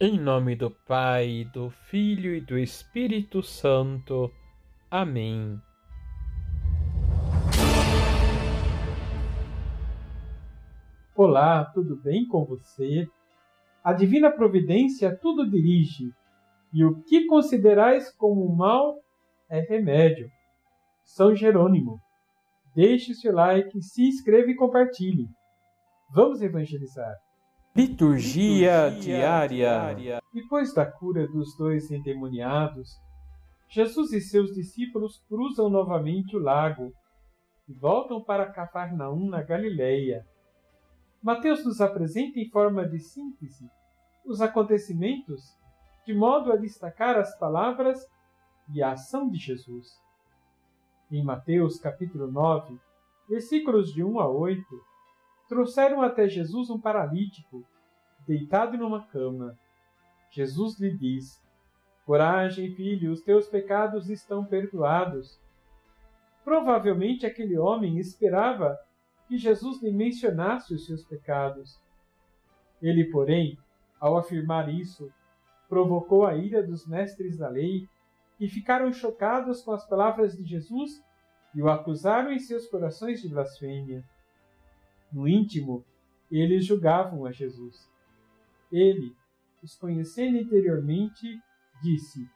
Em nome do Pai, do Filho e do Espírito Santo. Amém. Olá, tudo bem com você? A divina providência tudo dirige, e o que considerais como mal é remédio. São Jerônimo. Deixe seu like, se inscreva e compartilhe. Vamos evangelizar. Liturgia, Liturgia diária. diária. Depois da cura dos dois endemoniados, Jesus e seus discípulos cruzam novamente o lago e voltam para Cafarnaum, na Galileia. Mateus nos apresenta em forma de síntese os acontecimentos, de modo a destacar as palavras e a ação de Jesus. Em Mateus capítulo 9, versículos de 1 a 8, trouxeram até Jesus um paralítico, deitado numa cama. Jesus lhe diz: Coragem, filho, os teus pecados estão perdoados. Provavelmente aquele homem esperava que Jesus lhe mencionasse os seus pecados. Ele, porém, ao afirmar isso, provocou a ira dos mestres da lei, que ficaram chocados com as palavras de Jesus e o acusaram em seus corações de blasfêmia. No íntimo, eles julgavam a Jesus. Ele, os conhecendo interiormente, disse: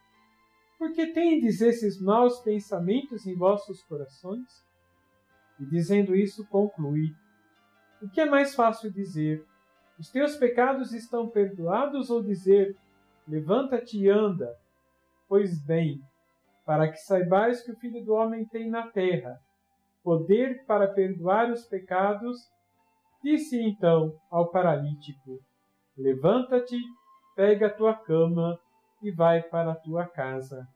Por que tendes esses maus pensamentos em vossos corações? E dizendo isso, conclui: O que é mais fácil dizer? Os teus pecados estão perdoados ou dizer: Levanta-te e anda? Pois bem, para que saibais que o Filho do Homem tem na terra poder para perdoar os pecados, disse então ao paralítico: Levanta-te, pega a tua cama e vai para a tua casa.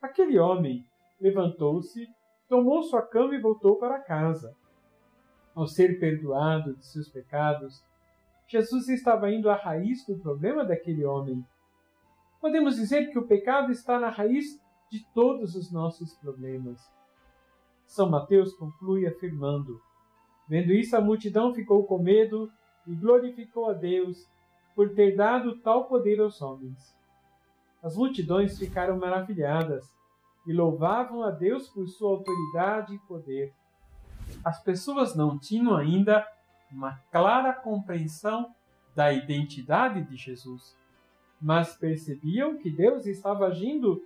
Aquele homem levantou-se, tomou sua cama e voltou para casa. Ao ser perdoado de seus pecados, Jesus estava indo à raiz do problema daquele homem. Podemos dizer que o pecado está na raiz de todos os nossos problemas. São Mateus conclui afirmando: Vendo isso, a multidão ficou com medo e glorificou a Deus por ter dado tal poder aos homens. As multidões ficaram maravilhadas e louvavam a Deus por sua autoridade e poder. As pessoas não tinham ainda uma clara compreensão da identidade de Jesus, mas percebiam que Deus estava agindo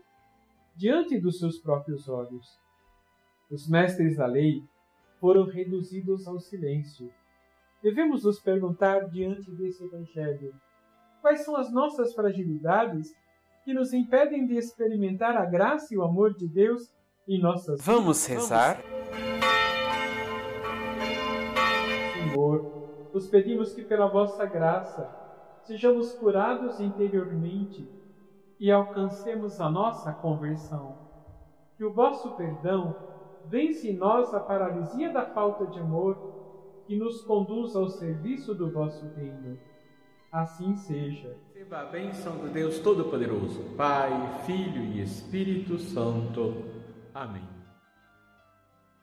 diante dos seus próprios olhos. Os mestres da lei foram reduzidos ao silêncio. Devemos nos perguntar diante desse Evangelho: quais são as nossas fragilidades que nos impedem de experimentar a graça e o amor de Deus em nossas Vamos vidas? rezar? Senhor, nos pedimos que pela vossa graça sejamos curados interiormente e alcancemos a nossa conversão. Que o vosso perdão vence em nós a paralisia da falta de amor que nos conduz ao serviço do vosso reino. Assim seja. Receba a bênção do Deus Todo-Poderoso, Pai, Filho e Espírito Santo. Amém.